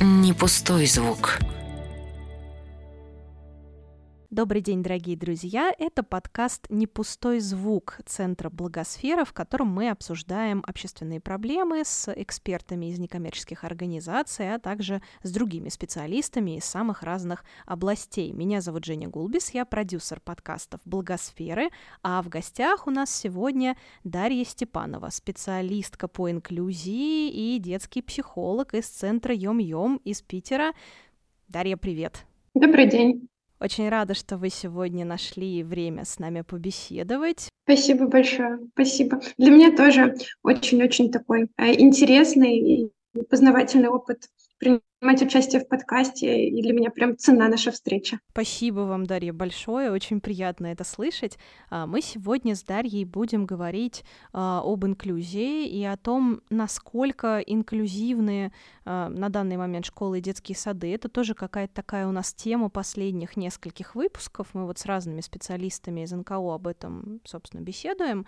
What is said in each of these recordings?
не пустой звук. Добрый день, дорогие друзья! Это подкаст «Не пустой звук» Центра Благосфера, в котором мы обсуждаем общественные проблемы с экспертами из некоммерческих организаций, а также с другими специалистами из самых разных областей. Меня зовут Женя Гулбис, я продюсер подкастов «Благосферы», а в гостях у нас сегодня Дарья Степанова, специалистка по инклюзии и детский психолог из Центра Йом-Йом из Питера. Дарья, привет! Добрый день! Очень рада, что вы сегодня нашли время с нами побеседовать. Спасибо большое, спасибо. Для меня тоже очень-очень такой э, интересный и познавательный опыт принимать участие в подкасте, и для меня прям цена наша встреча. Спасибо вам, Дарья, большое, очень приятно это слышать. А, мы сегодня с Дарьей будем говорить а, об инклюзии и о том, насколько инклюзивные а, на данный момент школы и детские сады. Это тоже какая-то такая у нас тема последних нескольких выпусков. Мы вот с разными специалистами из НКО об этом, собственно, беседуем.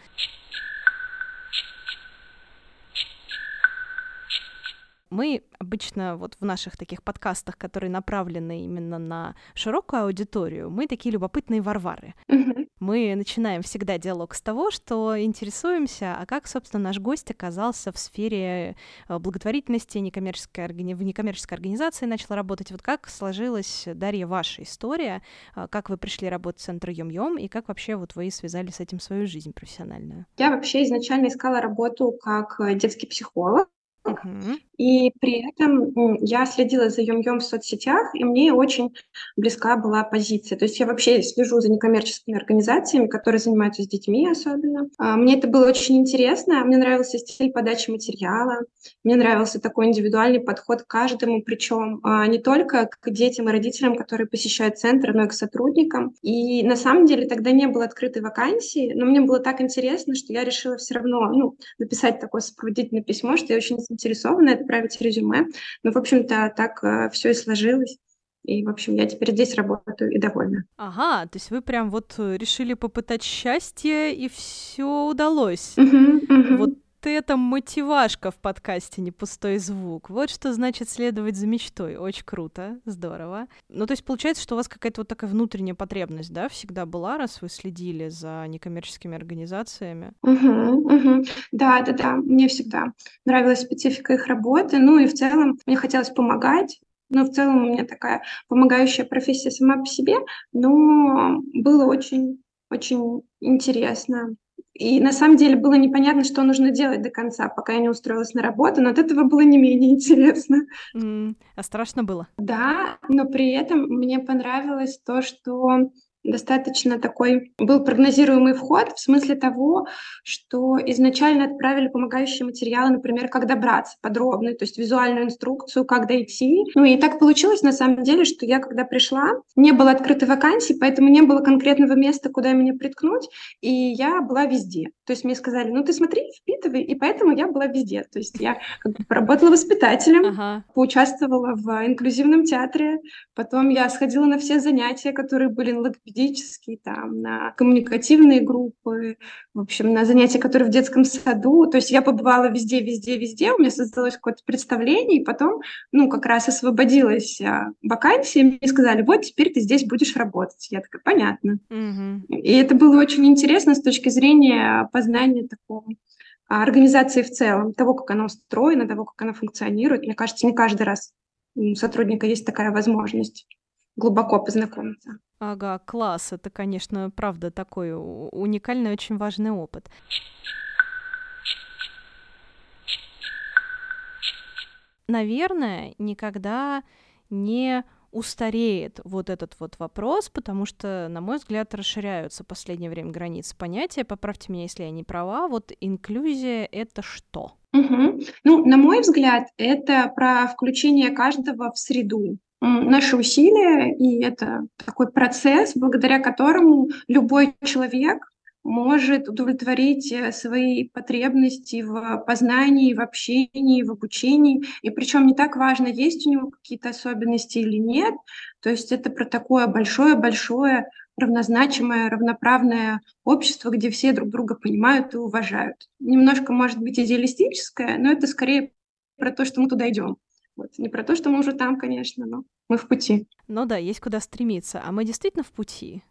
Мы обычно вот в наших таких подкастах, которые направлены именно на широкую аудиторию, мы такие любопытные варвары. Мы начинаем всегда диалог с того, что интересуемся, а как, собственно, наш гость оказался в сфере э, благотворительности, некоммерческой, в некоммерческой организации начал работать. Вот как сложилась, Дарья, ваша история, э, как вы пришли работать в Центр Йом-Йом, и как вообще вот вы связали с этим свою жизнь профессиональную? Я вообще изначально искала работу как э, детский психолог, И при этом я следила за Юм-Юм в соцсетях, и мне очень близка была позиция. То есть я вообще слежу за некоммерческими организациями, которые занимаются с детьми особенно. А, мне это было очень интересно, мне нравился стиль подачи материала, мне нравился такой индивидуальный подход к каждому, причем а, не только к детям и родителям, которые посещают центр, но и к сотрудникам. И на самом деле тогда не было открытой вакансии, но мне было так интересно, что я решила все равно ну, написать такое сопроводительное письмо, что я очень заинтересована отправить резюме. Ну, в общем-то, так э, все и сложилось. И, в общем, я теперь здесь работаю и довольна. Ага, то есть вы прям вот э, решили попытать счастье, и все удалось. Uh-huh, uh-huh. Вот это мотивашка в подкасте «Не пустой звук». Вот что значит следовать за мечтой. Очень круто, здорово. Ну, то есть получается, что у вас какая-то вот такая внутренняя потребность, да, всегда была, раз вы следили за некоммерческими организациями? Угу, угу. Да, да, да. Мне всегда нравилась специфика их работы. Ну и в целом мне хотелось помогать. Но в целом у меня такая помогающая профессия сама по себе, но было очень, очень интересно и на самом деле было непонятно, что нужно делать до конца, пока я не устроилась на работу, но от этого было не менее интересно. Mm, а страшно было? Да, но при этом мне понравилось то, что достаточно такой был прогнозируемый вход в смысле того, что изначально отправили помогающие материалы, например, как добраться подробно, то есть визуальную инструкцию, как дойти. Ну и так получилось на самом деле, что я когда пришла, не было открытой вакансии, поэтому не было конкретного места, куда меня приткнуть, и я была везде. То есть мне сказали, ну ты смотри, впитывай, и поэтому я была везде. То есть я как бы поработала воспитателем, ага. поучаствовала в инклюзивном театре, потом я сходила на все занятия, которые были на логопедические, там, на коммуникативные группы, в общем, на занятия, которые в детском саду. То есть я побывала везде, везде, везде, у меня создалось какое-то представление, и потом, ну, как раз освободилась а, вакансия, мне сказали, вот теперь ты здесь будешь работать. Я такая, понятно. Угу. И это было очень интересно с точки зрения познания такого а, организации в целом, того, как она устроена, того, как она функционирует. Мне кажется, не каждый раз у сотрудника есть такая возможность глубоко познакомиться. Ага, класс. Это, конечно, правда такой уникальный, очень важный опыт. Наверное, никогда не устареет вот этот вот вопрос, потому что, на мой взгляд, расширяются в последнее время границы понятия. Поправьте меня, если я не права. Вот инклюзия — это что? Угу. Ну, на мой взгляд, это про включение каждого в среду наши усилия, и это такой процесс, благодаря которому любой человек может удовлетворить э, свои потребности в познании, в общении, в обучении. И причем не так важно, есть у него какие-то особенности или нет. То есть это про такое большое-большое равнозначимое, равноправное общество, где все друг друга понимают и уважают. Немножко, может быть, идеалистическое, но это скорее про то, что мы туда идем. Вот. Не про то, что мы уже там, конечно, но мы в пути. Ну да, есть куда стремиться. А мы действительно в пути?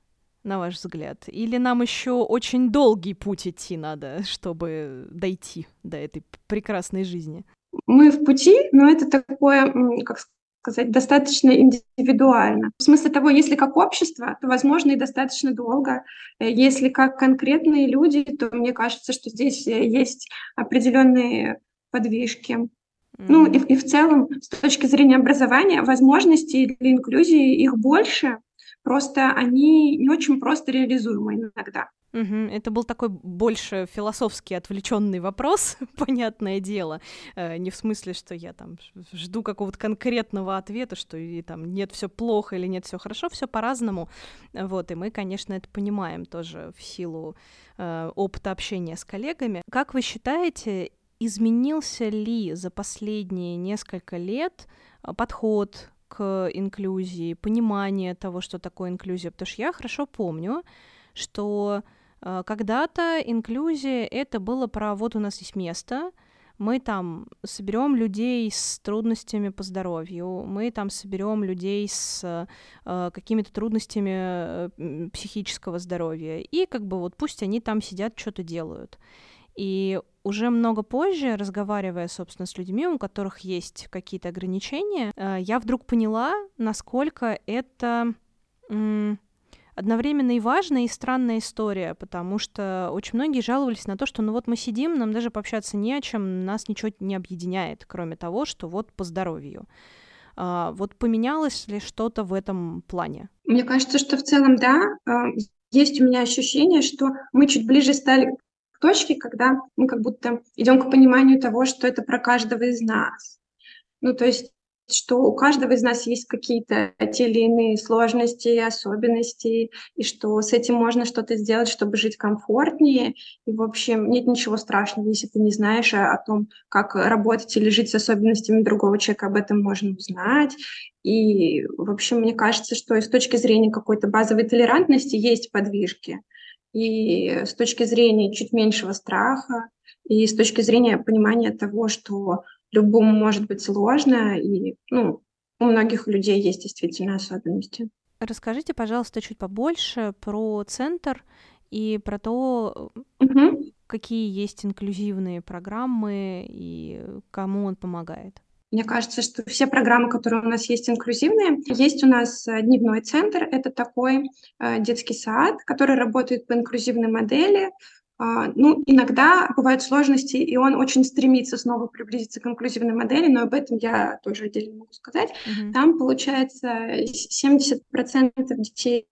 на ваш взгляд? Или нам еще очень долгий путь идти надо, чтобы дойти до этой прекрасной жизни? Мы в пути, но это такое, как сказать, достаточно индивидуально. В смысле того, если как общество, то, возможно, и достаточно долго. Если как конкретные люди, то мне кажется, что здесь э, есть определенные подвижки. Ну и, и в целом, с точки зрения образования, возможностей для инклюзии их больше, просто они не очень просто реализуемы иногда. Угу. Это был такой больше философский отвлеченный вопрос, понятное дело. Э, не в смысле, что я там жду какого-то конкретного ответа, что и там нет все плохо или нет все хорошо, все по-разному. Вот, и мы, конечно, это понимаем тоже в силу э, опыта общения с коллегами. Как вы считаете, изменился ли за последние несколько лет э, подход к инклюзии, понимание того, что такое инклюзия? Потому что я хорошо помню, что Э, когда-то инклюзия это было про вот у нас есть место, мы там соберем людей с трудностями по здоровью, мы там соберем людей с э, какими-то трудностями э, психического здоровья, и как бы вот пусть они там сидят, что-то делают. И уже много позже, разговаривая, собственно, с людьми, у которых есть какие-то ограничения, э, я вдруг поняла, насколько это одновременно и важная, и странная история, потому что очень многие жаловались на то, что ну вот мы сидим, нам даже пообщаться не о чем, нас ничего не объединяет, кроме того, что вот по здоровью. А, вот поменялось ли что-то в этом плане? Мне кажется, что в целом да. А, есть у меня ощущение, что мы чуть ближе стали к точке, когда мы как будто идем к пониманию того, что это про каждого из нас. Ну, то есть что у каждого из нас есть какие-то те или иные сложности, особенности, и что с этим можно что-то сделать, чтобы жить комфортнее. И, в общем, нет ничего страшного, если ты не знаешь о том, как работать или жить с особенностями другого человека, об этом можно узнать. И, в общем, мне кажется, что и с точки зрения какой-то базовой толерантности есть подвижки. И с точки зрения чуть меньшего страха, и с точки зрения понимания того, что любому может быть сложно, и ну, у многих людей есть действительно особенности. Расскажите, пожалуйста, чуть побольше про центр и про то, угу. какие есть инклюзивные программы и кому он помогает. Мне кажется, что все программы, которые у нас есть инклюзивные, есть у нас э, дневной центр. Это такой э, детский сад, который работает по инклюзивной модели. А, ну, иногда бывают сложности, и он очень стремится снова приблизиться к инклюзивной модели, но об этом я тоже отдельно могу сказать. Mm-hmm. Там, получается, 70% детей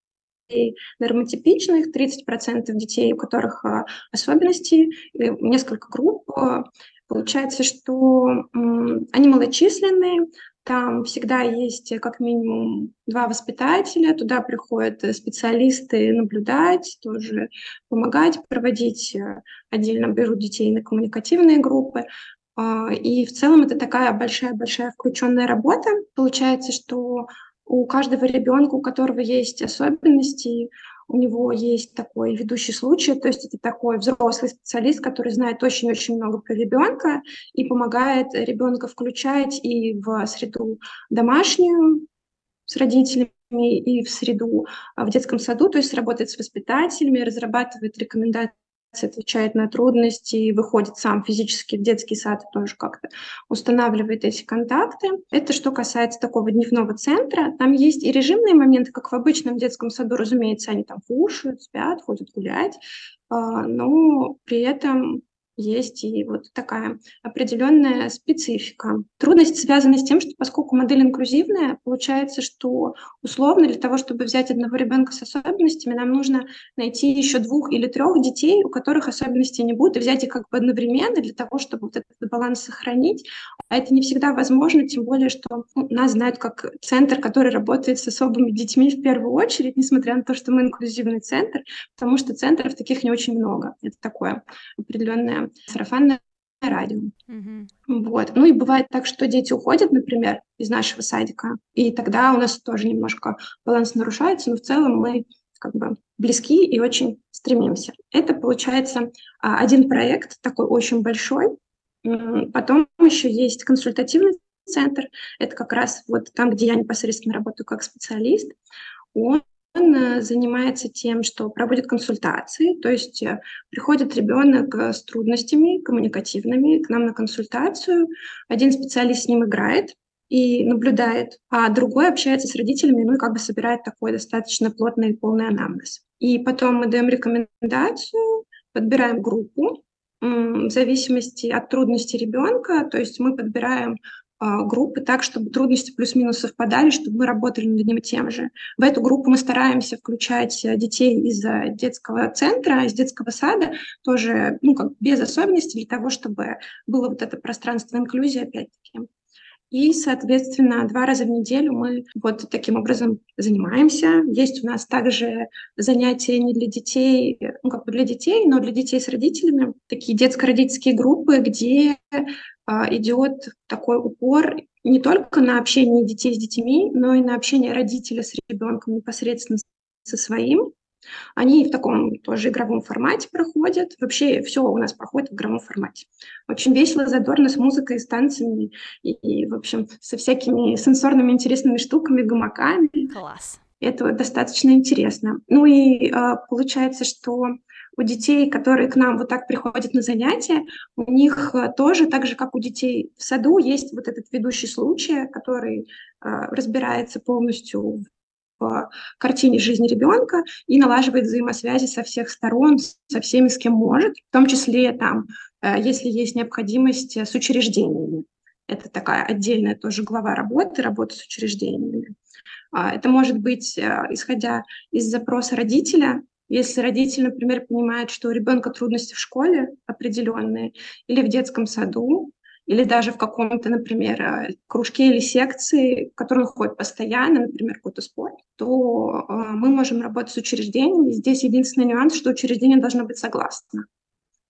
нормотипичных, 30% детей, у которых особенности, несколько групп. Получается, что они малочисленные, там всегда есть э, как минимум два воспитателя, туда приходят э, специалисты наблюдать, тоже помогать, проводить. Э, отдельно берут детей на коммуникативные группы. А, и в целом это такая большая-большая включенная работа. Получается, что у каждого ребенка, у которого есть особенности, у него есть такой ведущий случай, то есть это такой взрослый специалист, который знает очень-очень много про ребенка и помогает ребенка включать и в среду домашнюю с родителями, и в среду а, в детском саду, то есть работает с воспитателями, разрабатывает рекомендации отвечает на трудности, выходит сам физически в детский сад и тоже как-то устанавливает эти контакты. Это что касается такого дневного центра. Там есть и режимные моменты, как в обычном детском саду, разумеется, они там кушают, спят, ходят гулять, а, но при этом есть и вот такая определенная специфика. Трудность связана с тем, что поскольку модель инклюзивная, получается, что условно для того, чтобы взять одного ребенка с особенностями, нам нужно найти еще двух или трех детей, у которых особенностей не будет, и взять их как бы одновременно для того, чтобы вот этот баланс сохранить. А это не всегда возможно, тем более, что ну, нас знают как центр, который работает с особыми детьми в первую очередь, несмотря на то, что мы инклюзивный центр, потому что центров таких не очень много. Это такое определенное сарафанное радио. Mm-hmm. Вот. Ну и бывает так, что дети уходят, например, из нашего садика, и тогда у нас тоже немножко баланс нарушается, но в целом мы как бы близки и очень стремимся. Это получается а, один проект, такой очень большой. Потом еще есть консультативный центр, это как раз вот там, где я непосредственно работаю как специалист, он он занимается тем, что проводит консультации, то есть э, приходит ребенок э, с трудностями коммуникативными к нам на консультацию, один специалист с ним играет и наблюдает, а другой общается с родителями, ну и как бы собирает такой достаточно плотный и полный анамнез. И потом мы даем рекомендацию, подбираем группу, в зависимости от трудности ребенка, то есть мы подбираем группы так, чтобы трудности плюс-минус совпадали, чтобы мы работали над одним тем же. В эту группу мы стараемся включать э, детей из э, детского центра, из детского сада, тоже ну, как без особенностей, для того, чтобы было вот это пространство инклюзии опять-таки. И, соответственно, два раза в неделю мы вот таким образом занимаемся. Есть у нас также занятия не для детей, ну как бы для детей, но для детей с родителями, такие детско-родительские группы, где а, идет такой упор не только на общение детей с детьми, но и на общение родителя с ребенком непосредственно со своим. Они в таком тоже игровом формате проходят. Вообще все у нас проходит в игровом формате. Очень весело, задорно, с музыкой, с танцами и, и в общем, со всякими сенсорными интересными штуками, гамаками. Класс. Это достаточно интересно. Ну и э, получается, что у детей, которые к нам вот так приходят на занятия, у них э, тоже, так же как у детей в саду, есть вот этот ведущий случай, который э, разбирается полностью в картине жизни ребенка и налаживает взаимосвязи со всех сторон, со всеми, с кем может, в том числе там, э, если есть необходимость с учреждениями. Это такая отдельная тоже глава работы, работа с учреждениями. А, это может быть, э, исходя из запроса родителя, если родитель, например, понимает, что у ребенка трудности в школе определенные или в детском саду, или даже в каком-то, например, э, кружке или секции, в которой он ходит постоянно, например, какой-то спорт, то э, мы можем работать с учреждением. Здесь единственный нюанс, что учреждение должно быть согласно.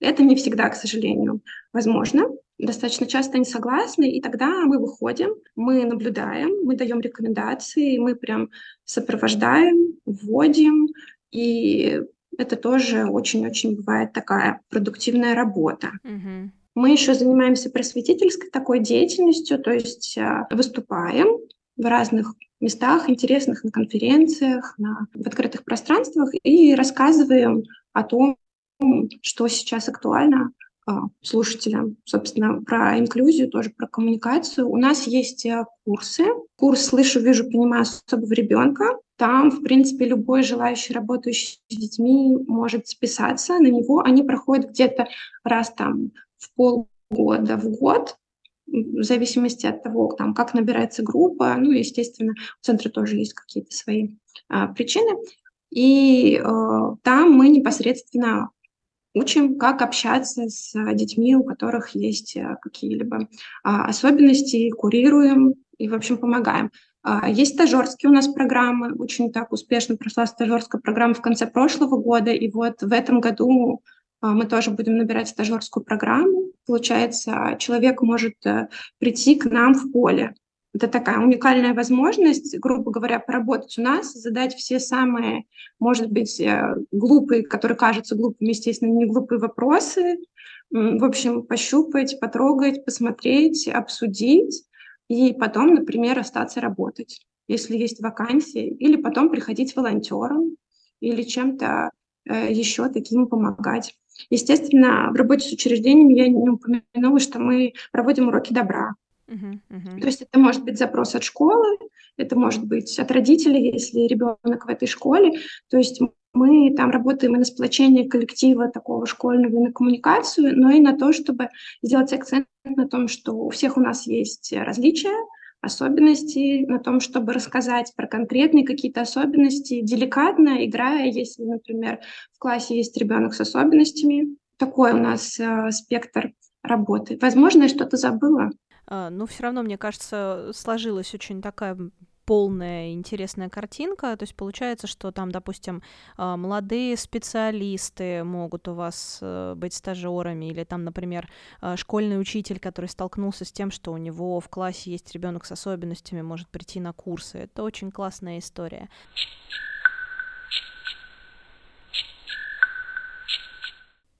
Это не всегда, к сожалению, возможно. Достаточно часто они согласны, и тогда мы выходим, мы наблюдаем, мы даем рекомендации, мы прям сопровождаем, вводим, и это тоже очень-очень бывает такая продуктивная работа. Mm-hmm. Мы еще занимаемся просветительской такой деятельностью, то есть а, выступаем в разных местах интересных, на конференциях, на, в открытых пространствах и рассказываем о том, что сейчас актуально слушателям, собственно, про инклюзию, тоже про коммуникацию. У нас есть э, курсы. Курс «Слышу, вижу, понимаю особого ребенка». Там, в принципе, любой желающий, работающий с детьми может списаться на него. Они проходят где-то раз там в полгода, в год, в зависимости от того, там, как набирается группа. Ну, естественно, у центра тоже есть какие-то свои а, причины. И э, там мы непосредственно учим, как общаться с детьми, у которых есть э, какие-либо а, особенности, курируем и, в общем, помогаем. А, есть стажерские у нас программы, очень так успешно прошла стажерская программа в конце прошлого года, и вот в этом году а, мы тоже будем набирать стажерскую программу. Получается, человек может э, прийти к нам в поле. Это такая уникальная возможность, грубо говоря, поработать у нас, задать все самые, может быть, э, глупые, которые кажутся глупыми, естественно, не глупые вопросы, в общем, пощупать, потрогать, посмотреть, обсудить, и потом, например, остаться работать, если есть вакансии, или потом приходить волонтером, или чем-то э, еще таким помогать. Естественно, в работе с учреждениями я не упомянула, что мы проводим уроки добра. То есть это может быть запрос от школы, это может быть от родителей, если ребенок в этой школе. То есть мы там работаем и на сплочение коллектива такого школьного, и на коммуникацию, но и на то, чтобы сделать акцент на том, что у всех у нас есть различия, особенности, на том, чтобы рассказать про конкретные какие-то особенности, деликатно играя, если, например, в классе есть ребенок с особенностями. Такой у нас э, спектр работы. Возможно, я что-то забыла. А, но все равно, мне кажется, сложилась очень такая полная интересная картинка. То есть получается, что там, допустим, а, молодые специалисты могут у вас э, быть стажерами, или там, например, а, школьный учитель, который столкнулся с тем, что у него в классе есть ребенок с особенностями, может прийти на курсы. Это очень классная история.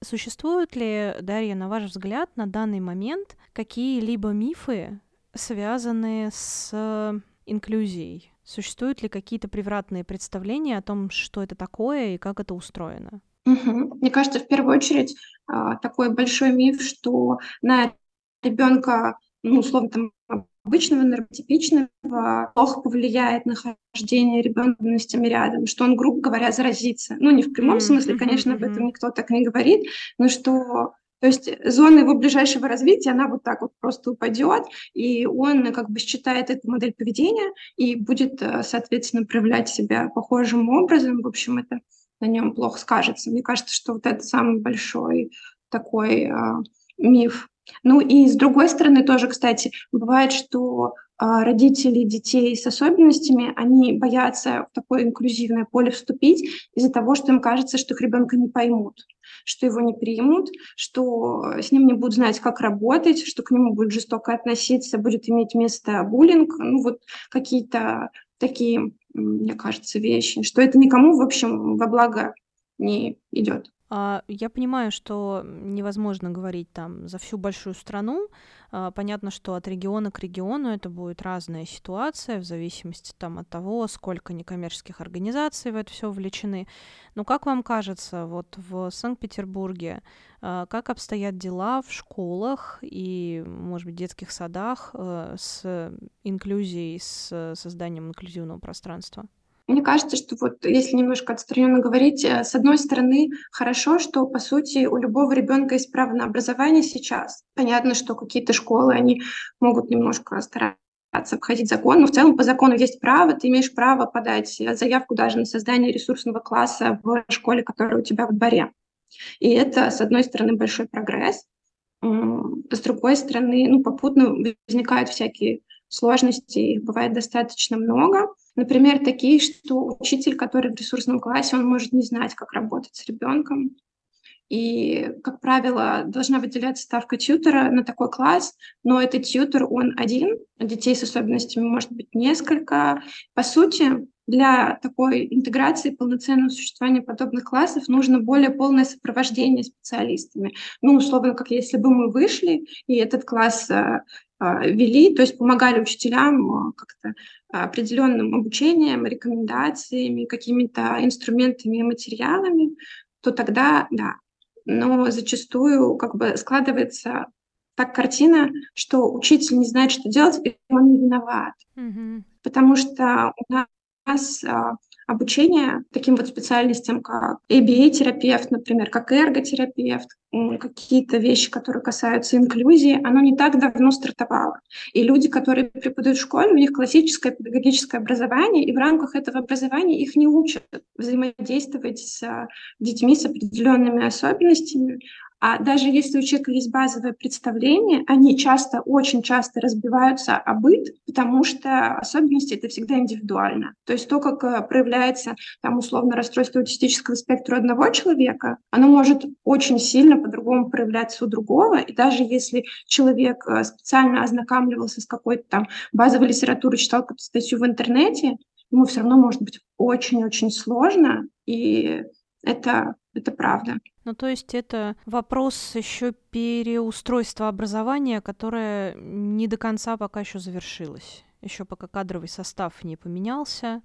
Существуют ли, Дарья, на ваш взгляд, на данный момент какие-либо мифы связаны с инклюзией? Существуют ли какие-то превратные представления о том, что это такое и как это устроено? Мне кажется, в первую очередь а, такой большой миф, что на ребенка, ну, условно, там, обычного нормотипичного плохо повлияет на хождение ребенка с ценностями рядом, что он, грубо говоря, заразится. Ну, не в прямом смысле, конечно, об этом никто так не говорит, но что то есть зона его ближайшего развития, она вот так вот просто упадет, и он как бы считает эту модель поведения и будет, э, соответственно, проявлять себя похожим образом. В общем, это на нем плохо скажется. Мне кажется, что вот это самый большой такой э, миф ну и с другой стороны тоже, кстати, бывает, что а, родители детей с особенностями, они боятся в такое инклюзивное поле вступить из-за того, что им кажется, что их ребенка не поймут, что его не примут, что с ним не будут знать, как работать, что к нему будут жестоко относиться, будет иметь место буллинг, ну вот какие-то такие, мне кажется, вещи, что это никому, в общем, во благо не идет. А, я понимаю, что невозможно говорить там за всю большую страну. А, понятно, что от региона к региону это будет разная ситуация в зависимости там от того, сколько некоммерческих организаций в это все вовлечены. Но как вам кажется, вот в Санкт-Петербурге а, как обстоят дела в школах и, может быть, детских садах э, с инклюзией, с созданием инклюзивного пространства? Мне кажется, что вот если немножко отстраненно говорить, э, с одной стороны, хорошо, что, по сути, у любого ребенка есть право на образование сейчас. Понятно, что какие-то школы, они могут немножко стараться обходить закон, но в целом по закону есть право, ты имеешь право подать заявку даже на создание ресурсного класса в школе, которая у тебя в дворе. И это, с одной стороны, большой прогресс, с другой стороны, ну, попутно возникают всякие сложности, их бывает достаточно много. Например, такие, что учитель, который в ресурсном классе, он может не знать, как работать с ребенком. И, как правило, должна выделяться ставка тьютера на такой класс, но этот тьютер, он один, детей с особенностями может быть несколько. По сути, для такой интеграции полноценного существования подобных классов нужно более полное сопровождение специалистами. Ну, условно, как если бы мы вышли, и этот класс э, вели, то есть помогали учителям э, как-то определенным обучением, рекомендациями, какими-то инструментами и материалами, то тогда да. Но зачастую как бы складывается так картина, что учитель не знает, что делать, и он не виноват. Mm-hmm. Потому что у нас а, обучение таким вот специальностям, как ABA-терапевт, например, как эрготерапевт, какие-то вещи, которые касаются инклюзии, оно не так давно стартовало. И люди, которые преподают в школе, у них классическое педагогическое образование, и в рамках этого образования их не учат взаимодействовать с детьми с определенными особенностями, а даже если у человека есть базовое представление, они часто, очень часто разбиваются о быт, потому что особенности это всегда индивидуально. То есть то, как э, проявляется там условно расстройство аутистического спектра одного человека, оно может очень сильно по-другому проявляться у другого. И даже если человек э, специально ознакомливался с какой-то там базовой литературой, читал какую-то статью в интернете, ему все равно может быть очень-очень сложно, и это, это правда. Ну, то есть это вопрос еще переустройства образования, которое не до конца пока еще завершилось. Еще пока кадровый состав не поменялся,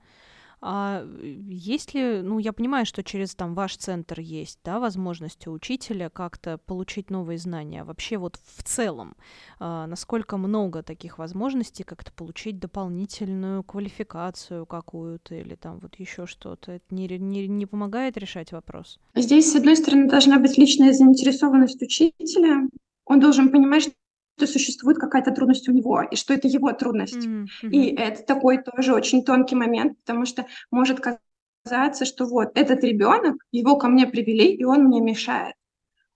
а есть ли, ну, я понимаю, что через там ваш центр есть, да, возможность у учителя как-то получить новые знания. Вообще вот в целом, а, насколько много таких возможностей как-то получить дополнительную квалификацию какую-то или там вот еще что-то, это не, не, не помогает решать вопрос? Здесь, с одной стороны, должна быть личная заинтересованность учителя. Он должен понимать, что существует какая-то трудность у него, и что это его трудность. Mm-hmm. И это такой тоже очень тонкий момент, потому что может казаться, что вот этот ребенок, его ко мне привели, и он мне мешает.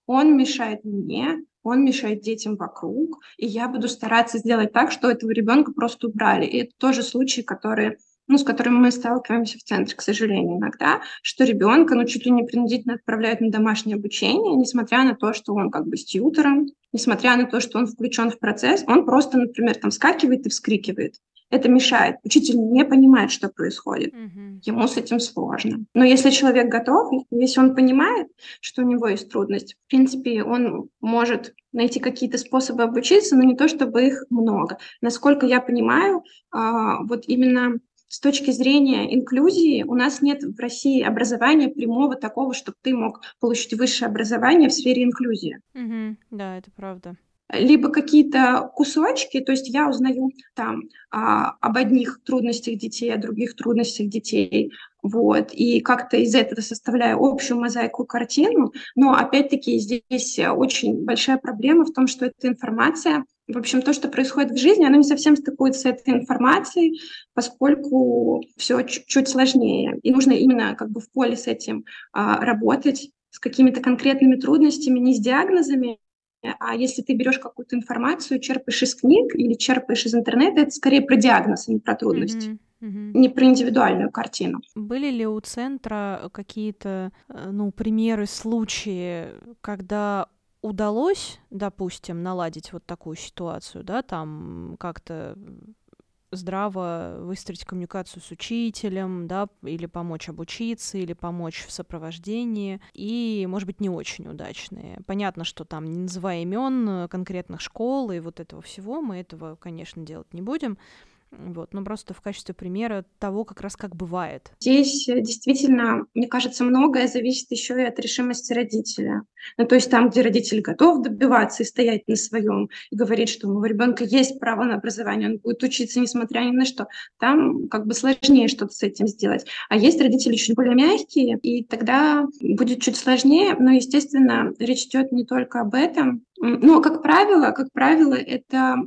Он мешает мне, он мешает детям вокруг, и я буду стараться сделать так, что этого ребенка просто убрали. И это тоже случаи, которые ну, с которыми мы сталкиваемся в центре, к сожалению, иногда, что ребенка, ну, чуть ли не принудительно отправляют на домашнее обучение, несмотря на то, что он как бы с тьютором, несмотря на то, что он включен в процесс, он просто, например, там скакивает и вскрикивает. это мешает. Учитель не понимает, что происходит. Mm-hmm. Ему с этим сложно. Но если человек готов, если он понимает, что у него есть трудность, в принципе, он может найти какие-то способы обучиться, но не то, чтобы их много. Насколько я понимаю, а, вот именно с точки зрения инклюзии у нас нет в России образования прямого такого, чтобы ты мог получить высшее образование в сфере инклюзии. Угу, да, это правда. Либо какие-то кусочки, то есть я узнаю там а, об одних трудностях детей, о других трудностях детей, вот, и как-то из этого составляю общую мозаику картину, но опять-таки здесь очень большая проблема в том, что эта информация, в общем, то, что происходит в жизни, оно не совсем стыкуется с этой информацией, поскольку все чуть-чуть сложнее, и нужно именно как бы в поле с этим а, работать, с какими-то конкретными трудностями, не с диагнозами, а если ты берешь какую-то информацию, черпаешь из книг или черпаешь из интернета, это скорее про диагноз, а не про трудности. Mm-hmm. Не про индивидуальную картину. Были ли у центра какие-то, э, ну, примеры, случаи, когда удалось, допустим, наладить вот такую ситуацию, да, там как-то здраво выстроить коммуникацию с учителем, да, или помочь обучиться, или помочь в сопровождении, и, может быть, не очень удачные. Понятно, что там, не называя имен конкретных школ и вот этого всего, мы этого, конечно, делать не будем, вот, ну просто в качестве примера того, как раз как бывает. Здесь э, действительно, мне кажется, многое зависит еще и от решимости родителя. Ну, то есть там, где родитель готов добиваться и стоять на своем, и говорить, что у ребенка есть право на образование, он будет учиться несмотря ни на что, там как бы сложнее что-то с этим сделать. А есть родители чуть более мягкие, и тогда будет чуть сложнее, но, естественно, речь идет не только об этом, но, как правило, как правило, это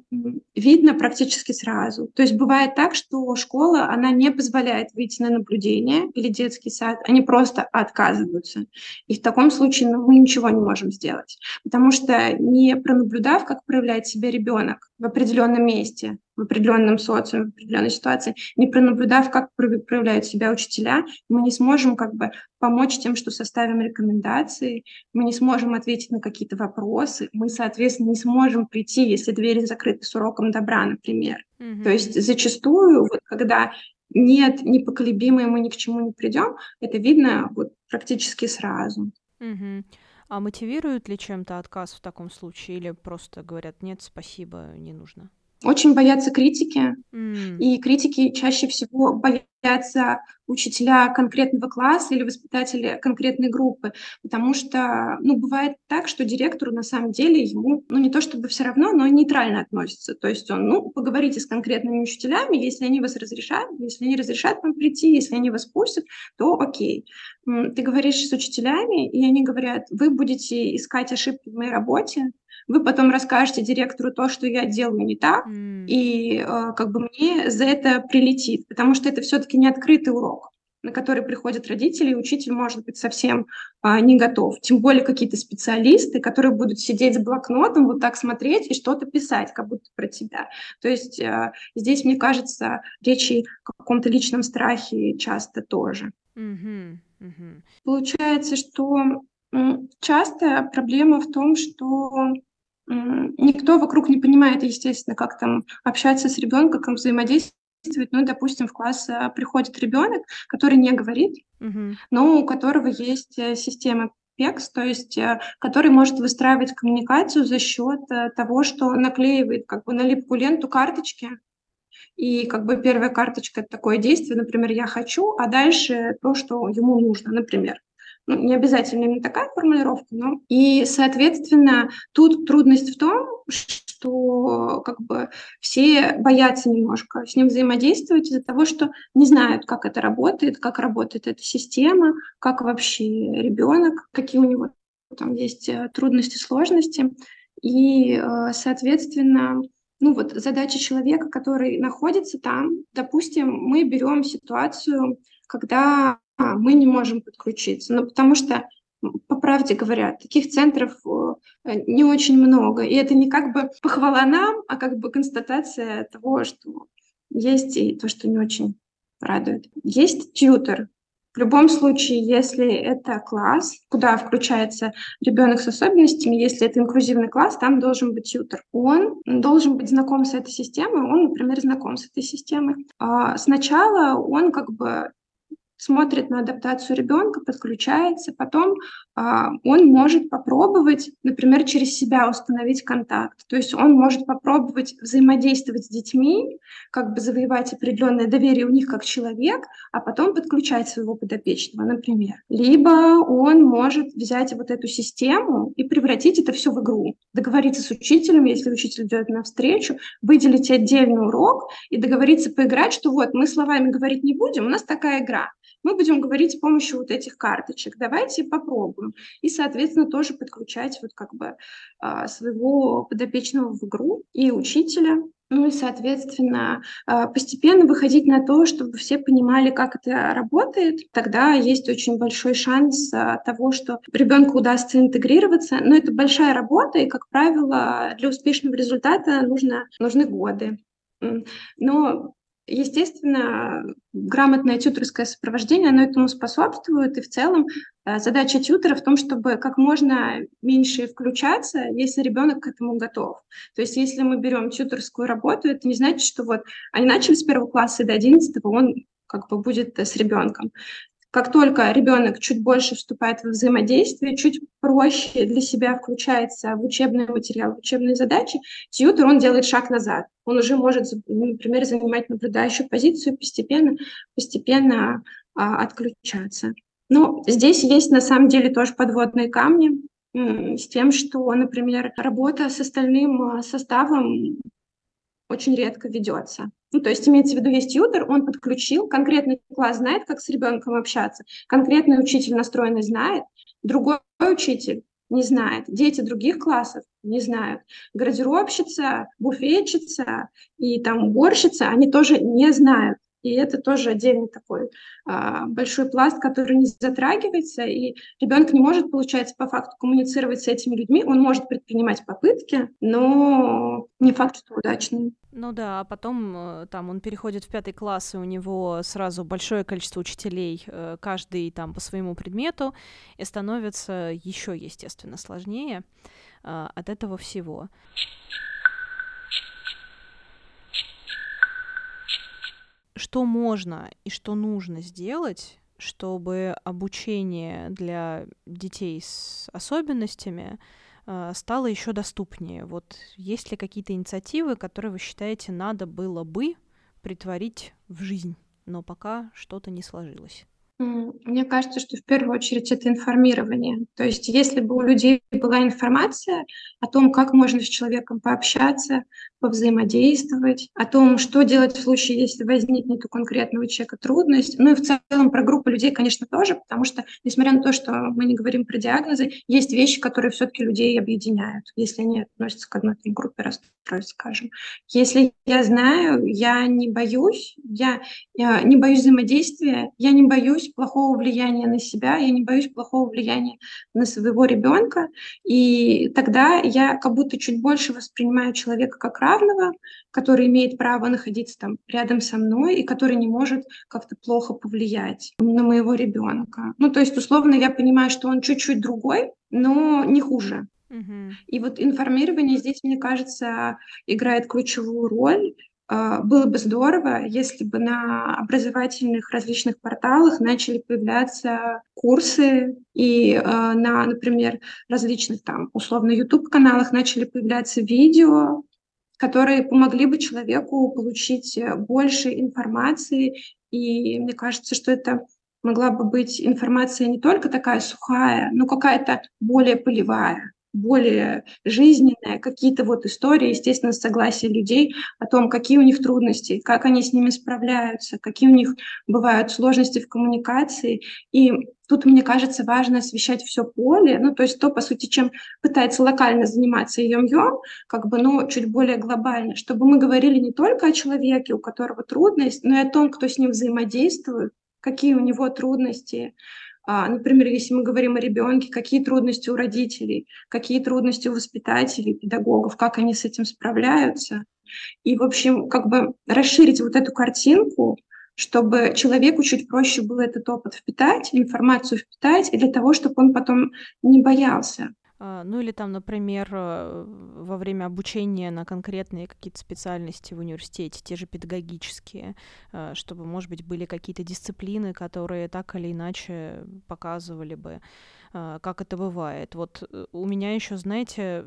видно практически сразу. То есть бывает так, что школа, она не позволяет выйти на наблюдение или детский сад, они просто отказываются. И в таком случае ну, мы ничего не можем сделать. Потому что не пронаблюдав, как проявляет себя ребенок в определенном месте, в определенном социуме, в определенной ситуации, не пронаблюдав, как проявляют себя учителя, мы не сможем как бы помочь тем, что составим рекомендации, мы не сможем ответить на какие-то вопросы, мы, соответственно, не сможем прийти, если двери закрыты с уроком добра, например. Mm-hmm. То есть зачастую, вот, когда нет непоколебимой, мы ни к чему не придем, это видно вот практически сразу. Mm-hmm. А мотивирует ли чем-то отказ в таком случае или просто говорят нет, спасибо, не нужно? Очень боятся критики, mm. и критики чаще всего боятся учителя конкретного класса или воспитателя конкретной группы, потому что, ну, бывает так, что директору на самом деле ему, ну, не то чтобы все равно, но нейтрально относится, то есть он, ну, поговорите с конкретными учителями, если они вас разрешат, если они разрешат вам прийти, если они вас пустят, то окей. Ты говоришь с учителями, и они говорят, вы будете искать ошибки в моей работе, вы потом расскажете директору то, что я делаю не так, mm. и э, как бы мне за это прилетит, потому что это все-таки не открытый урок на который приходят родители, и учитель может быть совсем а, не готов. Тем более какие-то специалисты, которые будут сидеть с блокнотом, вот так смотреть и что-то писать, как будто про тебя. То есть а, здесь, мне кажется, речи о каком-то личном страхе часто тоже. Mm-hmm. Mm-hmm. Получается, что часто проблема в том, что никто вокруг не понимает, естественно, как там общаться с ребенком, как взаимодействовать. Ну, допустим, в класс а, приходит ребенок, который не говорит, mm-hmm. но у которого есть э, система PEX, то есть э, который может выстраивать коммуникацию за счет э, того, что наклеивает как бы на липкую ленту карточки, и как бы первая карточка – это такое действие, например, «я хочу», а дальше то, что ему нужно, например. Ну, не обязательно именно такая формулировка, но и, соответственно, тут трудность в том, что как бы все боятся немножко с ним взаимодействовать из-за того, что не знают, как это работает, как работает эта система, как вообще ребенок, какие у него там есть э, трудности, сложности. И, э, соответственно, ну вот задача человека, который находится там, допустим, мы берем ситуацию, когда мы не можем подключиться. Ну, потому что, по правде говоря, таких центров э, не очень много. И это не как бы похвала нам, а как бы констатация того, что есть и то, что не очень радует. Есть тьютер. В любом случае, если это класс, куда включается ребенок с особенностями, если это инклюзивный класс, там должен быть тьютер. Он должен быть знаком с этой системой, он, например, знаком с этой системой. А сначала он как бы смотрит на адаптацию ребенка, подключается, потом а, он может попробовать, например, через себя установить контакт. То есть он может попробовать взаимодействовать с детьми, как бы завоевать определенное доверие у них как человек, а потом подключать своего подопечного, например. Либо он может взять вот эту систему и превратить это все в игру. Договориться с учителем, если учитель идет навстречу, выделить отдельный урок и договориться поиграть, что вот мы словами говорить не будем, у нас такая игра мы будем говорить с помощью вот этих карточек. Давайте попробуем. И, соответственно, тоже подключать вот как бы а, своего подопечного в игру и учителя. Ну и, соответственно, а, постепенно выходить на то, чтобы все понимали, как это работает. Тогда есть очень большой шанс а, того, что ребенку удастся интегрироваться. Но это большая работа, и, как правило, для успешного результата нужно, нужны годы. Но Естественно, грамотное тьюторское сопровождение, оно этому способствует, и в целом э, задача тьютера в том, чтобы как можно меньше включаться, если ребенок к этому готов. То есть если мы берем тьюторскую работу, это не значит, что вот они начали с первого класса и до одиннадцатого, он как бы будет с ребенком. Как только ребенок чуть больше вступает в взаимодействие, чуть проще для себя включается в учебный материал, в учебные задачи, тьютер, он делает шаг назад. Он уже может, например, занимать наблюдающую позицию, постепенно, постепенно а, отключаться. Но здесь есть на самом деле тоже подводные камни с тем, что, например, работа с остальным а, составом очень редко ведется. Ну, то есть имеется в виду, есть ютер, он подключил, конкретный класс знает, как с ребенком общаться, конкретный учитель настроенный знает, другой учитель не знает, дети других классов не знают, гардеробщица, буфетчица и там уборщица, они тоже не знают. И это тоже отдельный такой а, большой пласт, который не затрагивается, и ребенок не может, получается, по факту коммуницировать с этими людьми. Он может предпринимать попытки, но не факт, что удачные. Ну да, а потом э, там он переходит в пятый класс, и у него сразу большое количество учителей, э, каждый там по своему предмету, и становится еще, естественно, сложнее а, от этого всего. Что можно и что нужно сделать, чтобы обучение для детей с особенностями э, стало еще доступнее? Вот есть ли какие-то инициативы, которые вы считаете надо было бы притворить в жизнь, но пока что-то не сложилось? Мне кажется, что в первую очередь это информирование. То есть если бы у людей была информация о том, как можно с человеком пообщаться, повзаимодействовать, о том, что делать в случае, если возникнет у конкретного человека трудность. Ну и в целом про группу людей, конечно, тоже, потому что, несмотря на то, что мы не говорим про диагнозы, есть вещи, которые все-таки людей объединяют, если они относятся к одной группе расстройств, скажем. Если я знаю, я не боюсь, я, я не боюсь взаимодействия, я не боюсь плохого влияния на себя, я не боюсь плохого влияния на своего ребенка, и тогда я как будто чуть больше воспринимаю человека как равного, равного, который имеет право находиться там рядом со мной и который не может как-то плохо повлиять на моего ребенка. Ну, то есть, условно, я понимаю, что он чуть-чуть другой, но не хуже. И вот информирование здесь, мне кажется, играет ключевую роль. А, было бы здорово, если бы на образовательных различных порталах начали появляться курсы, и а, на, например, различных там условно YouTube-каналах начали появляться видео которые помогли бы человеку получить э, больше информации. И мне кажется, что это могла бы быть информация не только такая сухая, но какая-то более полевая более жизненная, какие-то вот истории, естественно, согласия людей о том, какие у них трудности, как они с ними справляются, какие у них бывают сложности в коммуникации. И тут, мне кажется, важно освещать все поле, ну, то есть то, по сути, чем пытается локально заниматься Йом-Йом, как бы, ну, чуть более глобально, чтобы мы говорили не только о человеке, у которого трудность, но и о том, кто с ним взаимодействует, какие у него трудности, например, если мы говорим о ребенке, какие трудности у родителей, какие трудности у воспитателей, педагогов, как они с этим справляются. И, в общем, как бы расширить вот эту картинку, чтобы человеку чуть проще было этот опыт впитать, информацию впитать, и для того, чтобы он потом не боялся. А, ну или там, например, э, во время обучения на конкретные какие-то специальности в университете, те же педагогические, э, чтобы, может быть, были какие-то дисциплины, которые так или иначе показывали бы, э, как это бывает. Вот у меня еще, знаете,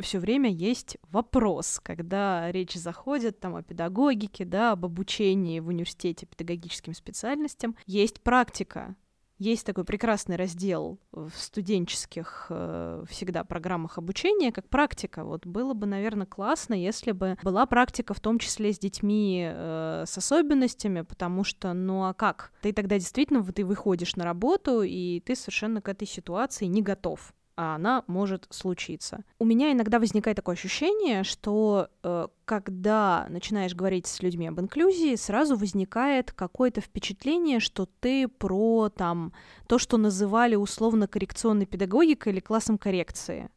все время есть вопрос, когда речь заходит там о педагогике, да, об обучении в университете педагогическим специальностям, есть практика, есть такой прекрасный раздел в студенческих э, всегда программах обучения, как практика. Вот было бы, наверное, классно, если бы была практика в том числе с детьми э, с особенностями, потому что, ну а как? Ты тогда действительно ты выходишь на работу, и ты совершенно к этой ситуации не готов а она может случиться. У меня иногда возникает такое ощущение, что э, когда начинаешь говорить с людьми об инклюзии, сразу возникает какое-то впечатление, что ты про там то, что называли условно-коррекционной педагогикой или классом коррекции.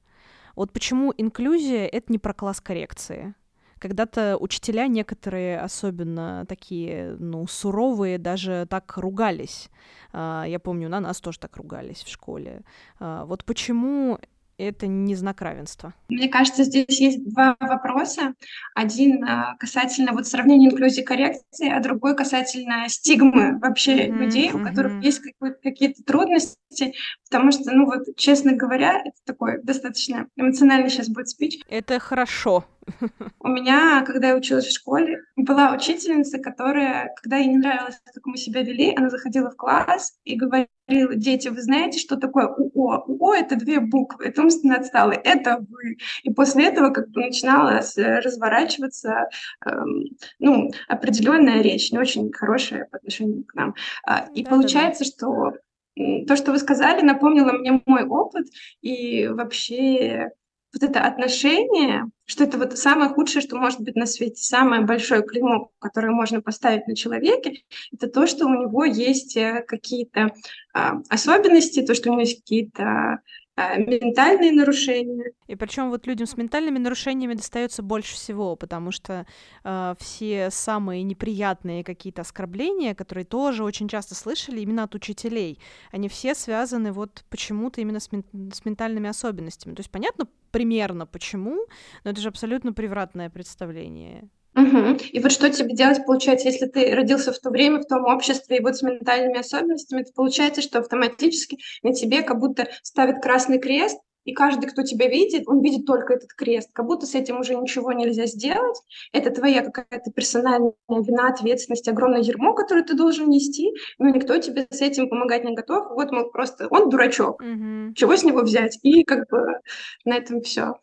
Вот почему инклюзия — это не про класс коррекции. Когда-то учителя некоторые, особенно такие, ну, суровые, даже так ругались. А, я помню, на нас тоже так ругались в школе. А, вот почему это не знак равенства? Мне кажется, здесь есть два вопроса. Один а, касательно вот сравнения инклюзии коррекции, а другой касательно стигмы вообще mm-hmm, людей, у которых mm-hmm. есть какие-то трудности, потому что, ну вот, честно говоря, это такой достаточно эмоциональный сейчас будет спич. Это хорошо. У меня, когда я училась в школе, была учительница, которая, когда ей не нравилось, как мы себя вели, она заходила в класс и говорила, дети, вы знаете, что такое УО? УО — это две буквы, это умственно отсталый, это вы. И после этого как бы начинала разворачиваться эм, ну, определенная речь, не очень хорошая по отношению к нам. А, и да, получается, да. что то, что вы сказали, напомнило мне мой опыт, и вообще вот это отношение, что это вот самое худшее, что может быть на свете, самое большое клеймо, которое можно поставить на человеке, это то, что у него есть э, какие-то а, особенности, то, что у него есть какие-то ментальные нарушения. И причем вот людям с ментальными нарушениями достается больше всего, потому что э, все самые неприятные какие-то оскорбления, которые тоже очень часто слышали именно от учителей, они все связаны вот почему-то именно с, мен- с ментальными особенностями. То есть понятно примерно почему, но это же абсолютно превратное представление. Угу. И вот что тебе делать, получается, если ты родился в то время, в том обществе, и вот с ментальными особенностями, то получается, что автоматически на тебе как будто ставят красный крест, и каждый, кто тебя видит, он видит только этот крест, как будто с этим уже ничего нельзя сделать. Это твоя какая-то персональная вина, ответственность, огромное ермо, которое ты должен нести, но никто тебе с этим помогать не готов. Вот, мол, просто он дурачок, mm-hmm. чего с него взять? И как бы на этом все.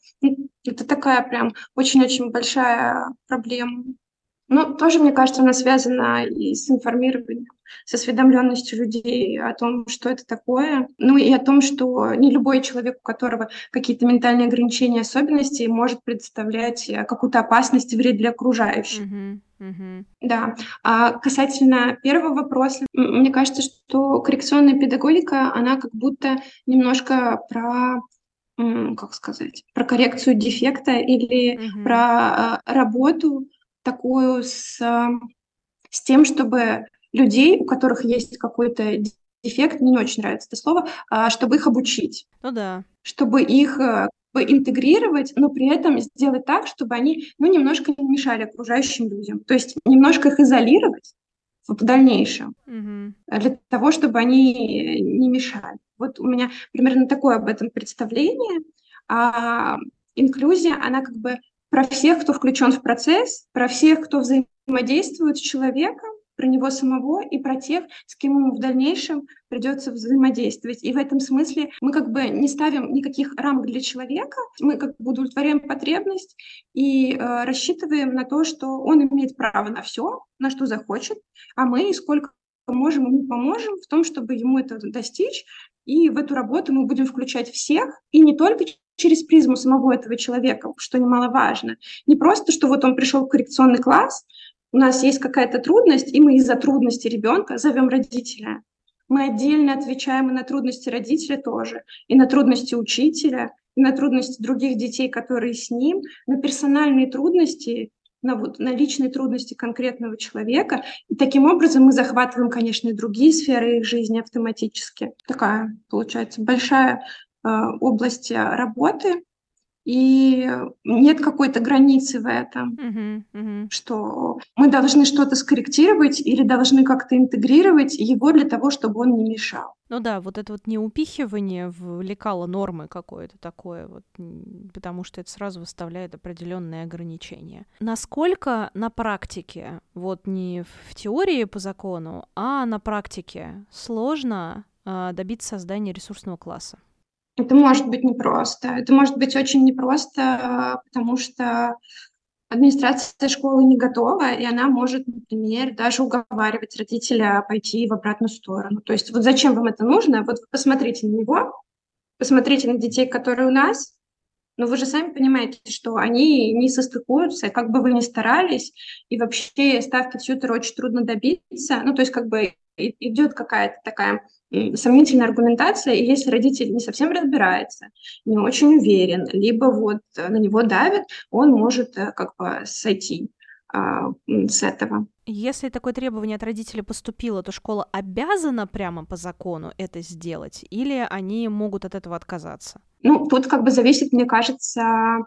Это такая прям очень-очень большая проблема. Ну, тоже, мне кажется, она связана и с информированием, с осведомленностью людей о том, что это такое. Ну и о том, что не любой человек, у которого какие-то ментальные ограничения, особенности, может представлять э, какую-то опасность и вред для окружающих. Mm-hmm. Mm-hmm. Да. А касательно первого вопроса, мне кажется, что коррекционная педагогика, она как будто немножко про как сказать, про коррекцию дефекта или mm-hmm. про э, работу такую с, с тем, чтобы людей, у которых есть какой-то дефект, мне не очень нравится это слово, а, чтобы их обучить. Ну да. Чтобы их э, интегрировать, но при этом сделать так, чтобы они ну, немножко не мешали окружающим людям. То есть немножко их изолировать в дальнейшем, mm-hmm. для того, чтобы они не мешали. Вот у меня примерно такое об этом представление. А инклюзия, она как бы про всех, кто включен в процесс, про всех, кто взаимодействует с человеком, про него самого и про тех, с кем ему в дальнейшем придется взаимодействовать. И в этом смысле мы как бы не ставим никаких рамок для человека, мы как бы удовлетворяем потребность и э, рассчитываем на то, что он имеет право на все, на что захочет, а мы сколько можем ему поможем в том, чтобы ему это достичь, и в эту работу мы будем включать всех, и не только через призму самого этого человека, что немаловажно. Не просто, что вот он пришел в коррекционный класс, у нас есть какая-то трудность, и мы из-за трудности ребенка зовем родителя. Мы отдельно отвечаем и на трудности родителя тоже, и на трудности учителя, и на трудности других детей, которые с ним, на персональные трудности на, вот, на личные трудности конкретного человека. И таким образом мы захватываем, конечно, и другие сферы их жизни автоматически. Такая, получается, большая область работы, и нет какой-то границы в этом, uh-huh, uh-huh. что мы должны что-то скорректировать или должны как-то интегрировать его для того, чтобы он не мешал. Ну да, вот это вот не упихивание в лекало нормы какое-то такое, вот, потому что это сразу выставляет определенные ограничения. Насколько на практике, вот не в теории по закону, а на практике сложно э, добиться создания ресурсного класса? Это может быть непросто. Это может быть очень непросто, потому что администрация школы не готова, и она может, например, даже уговаривать родителя пойти в обратную сторону. То есть вот зачем вам это нужно? Вот посмотрите на него, посмотрите на детей, которые у нас, но вы же сами понимаете, что они не состыкуются, как бы вы ни старались, и вообще ставки тьютера очень трудно добиться. Ну, то есть как бы идет какая-то такая сомнительная аргументация, и если родитель не совсем разбирается, не очень уверен, либо вот на него давит, он может э, как бы сойти а, с этого. Если такое требование от родителя поступило, то школа обязана прямо по закону это сделать, или они могут от этого отказаться? Ну, тут как бы зависит, мне кажется,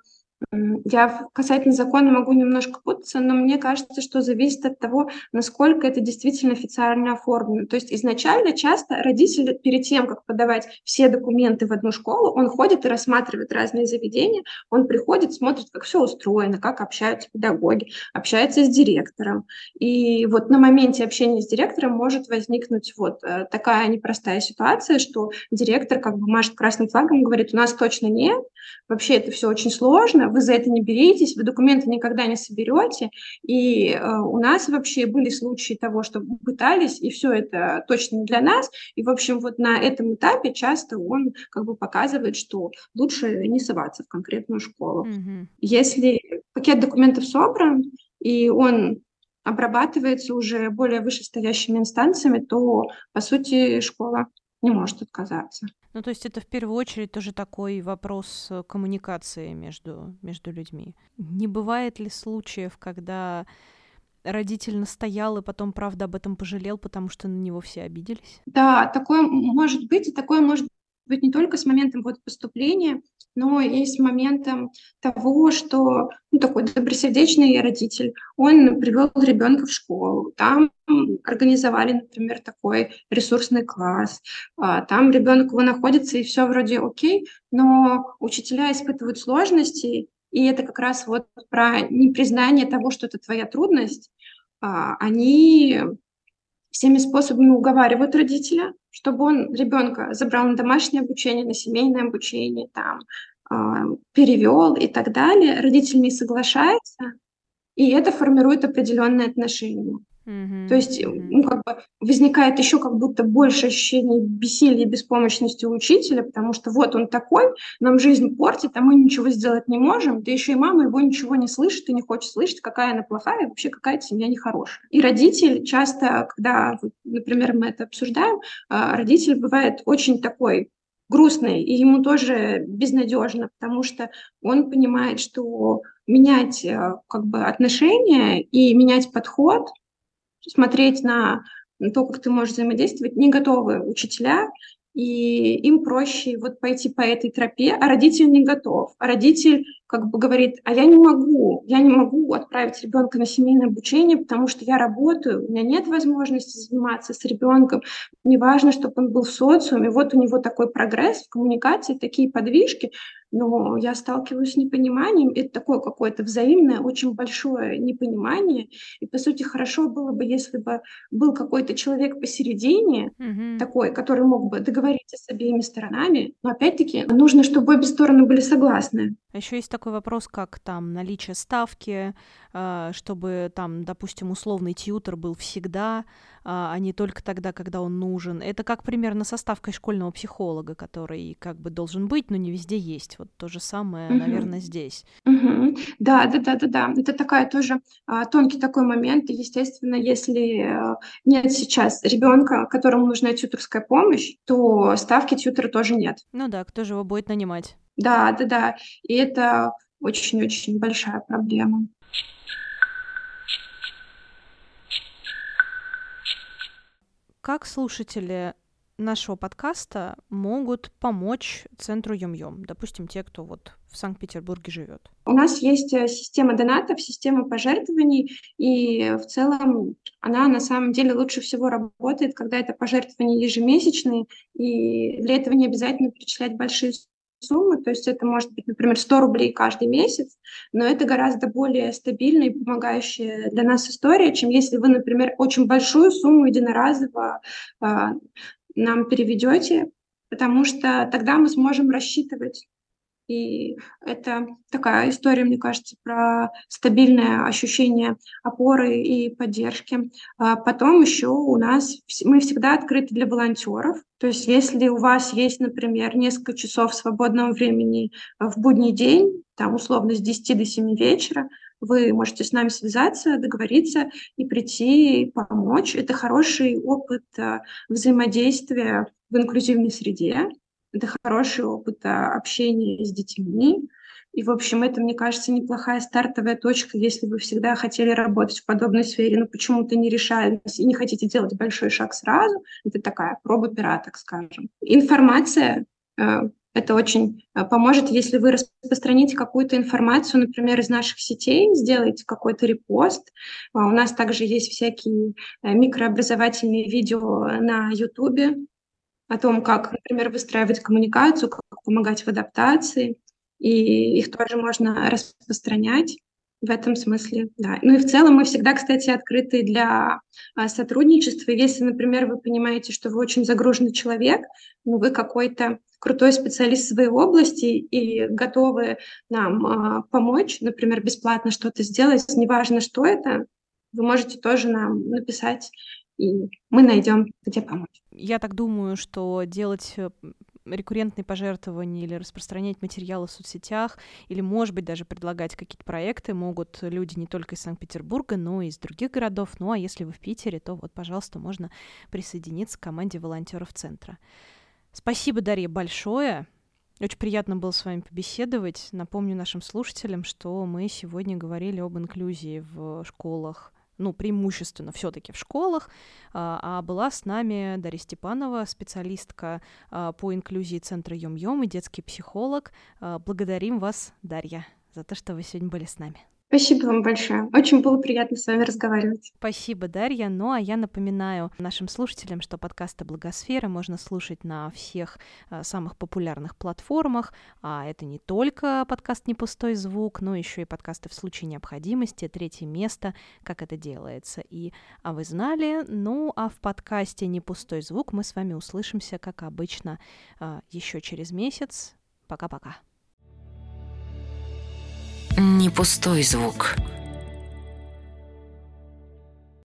я касательно закона могу немножко путаться, но мне кажется, что зависит от того, насколько это действительно официально оформлено. То есть изначально часто родители перед тем, как подавать все документы в одну школу, он ходит и рассматривает разные заведения, он приходит, смотрит, как все устроено, как общаются педагоги, общается с директором. И вот на моменте общения с директором может возникнуть вот э, такая непростая ситуация, что директор как бы машет красным флагом и говорит, у нас точно нет, вообще это все очень сложно, вы за это не беритесь, вы документы никогда не соберете. И э, у нас вообще были случаи того, что пытались, и все это точно не для нас. И, в общем, вот на этом этапе часто он как бы показывает, что лучше не соваться в конкретную школу. Mm-hmm. Если пакет документов собран, и он обрабатывается уже более вышестоящими инстанциями, то, по сути, школа не может отказаться. Ну, то есть это в первую очередь тоже такой вопрос э, коммуникации между, между людьми. Не бывает ли случаев, когда родитель настоял и потом, правда, об этом пожалел, потому что на него все обиделись? Да, такое может быть, и такое может быть не только с моментом вот поступления, но и с моментом того, что ну, такой добросердечный родитель, он привел ребенка в школу, там организовали, например, такой ресурсный класс, а, там ребенок его находится, и все вроде окей, но учителя испытывают сложности, и это как раз вот про непризнание того, что это твоя трудность, а, они всеми способами уговаривают родителя, чтобы он ребенка забрал на домашнее обучение, на семейное обучение, там, э, перевел и так далее. Родитель не соглашается, и это формирует определенные отношения. Mm-hmm. То есть, ну, как бы возникает еще как будто больше ощущение бессилия и беспомощности у учителя, потому что вот он такой, нам жизнь портит, а мы ничего сделать не можем, да еще и мама его ничего не слышит и не хочет слышать, какая она плохая, и вообще какая-то семья нехорошая. И родитель часто, когда, например, мы это обсуждаем, а, родитель бывает очень такой грустный, и ему тоже безнадежно, потому что он понимает, что менять э, как бы отношения и менять подход смотреть на то, как ты можешь взаимодействовать, не готовы учителя, и им проще вот пойти по этой тропе, а родитель не готов. А родитель как бы говорит, а я не могу, я не могу отправить ребенка на семейное обучение, потому что я работаю, у меня нет возможности заниматься с ребенком, мне важно, чтобы он был в социуме, вот у него такой прогресс в коммуникации, такие подвижки, но я сталкиваюсь с непониманием, это такое какое-то взаимное, очень большое непонимание, и, по сути, хорошо было бы, если бы был какой-то человек посередине, mm-hmm. такой, который мог бы договориться с обеими сторонами, но, опять-таки, нужно, чтобы обе стороны были согласны. А еще есть такой вопрос, как там наличие ставки, чтобы там, допустим, условный тьютер был всегда, а, а не только тогда, когда он нужен. Это как примерно со ставкой школьного психолога, который как бы должен быть, но не везде есть. Вот то же самое, угу. наверное, здесь. Угу. Да, да, да, да, да. Это такая тоже а, тонкий такой момент. И, естественно, если а, нет сейчас ребенка, которому нужна тьютерская помощь, то ставки тьютера тоже нет. Ну да, кто же его будет нанимать? Да, да, да. И это очень-очень большая проблема. Как слушатели нашего подкаста могут помочь центру Юм-Юм? Допустим, те, кто вот в Санкт-Петербурге живет. У нас есть э, система донатов, система пожертвований, и в целом она на самом деле лучше всего работает, когда это пожертвования ежемесячные, и для этого не обязательно перечислять большие суммы, то есть это может быть, например, 100 рублей каждый месяц, но это гораздо более стабильная и помогающая для нас история, чем если вы, например, очень большую сумму единоразово э, нам переведете, потому что тогда мы сможем рассчитывать и это такая история, мне кажется, про стабильное ощущение опоры и поддержки. А потом еще у нас мы всегда открыты для волонтеров. То есть если у вас есть, например, несколько часов свободного времени в будний день, там условно с 10 до 7 вечера, вы можете с нами связаться, договориться и прийти помочь. Это хороший опыт а, взаимодействия в инклюзивной среде. Это хороший опыт а, общения с детьми. И, в общем, это, мне кажется, неплохая стартовая точка, если вы всегда хотели работать в подобной сфере, но почему-то не решались и не хотите делать большой шаг сразу. Это такая проба пера, так скажем. Информация э, это очень э, поможет, если вы распространите какую-то информацию, например, из наших сетей, сделаете какой-то репост. А у нас также есть всякие микрообразовательные видео на YouTube, о том, как, например, выстраивать коммуникацию, как помогать в адаптации, и их тоже можно распространять в этом смысле, да. Ну и в целом мы всегда, кстати, открыты для а, сотрудничества. Если, например, вы понимаете, что вы очень загруженный человек, но вы какой-то крутой специалист в своей области и готовы нам а, помочь, например, бесплатно что-то сделать, неважно, что это, вы можете тоже нам написать и мы найдем, где помочь. Я так думаю, что делать э, рекуррентные пожертвования или распространять материалы в соцсетях, или, может быть, даже предлагать какие-то проекты могут люди не только из Санкт-Петербурга, но и из других городов. Ну а если вы в Питере, то вот, пожалуйста, можно присоединиться к команде волонтеров центра. Спасибо, Дарья, большое. Очень приятно было с вами побеседовать. Напомню нашим слушателям, что мы сегодня говорили об инклюзии в школах ну, преимущественно все-таки в школах, а, а была с нами Дарья Степанова, специалистка а, по инклюзии Центра Йом-Йом и детский психолог. А, благодарим вас, Дарья, за то, что вы сегодня были с нами. Спасибо вам большое. Очень было приятно с вами разговаривать. Спасибо, Дарья. Ну а я напоминаю нашим слушателям, что подкасты Благосферы можно слушать на всех а, самых популярных платформах. А это не только подкаст «Не пустой звук», но еще и подкасты в случае необходимости, третье место, как это делается. И а вы знали? Ну а в подкасте «Не пустой звук» мы с вами услышимся, как обычно, а, еще через месяц. Пока-пока. Не пустой звук.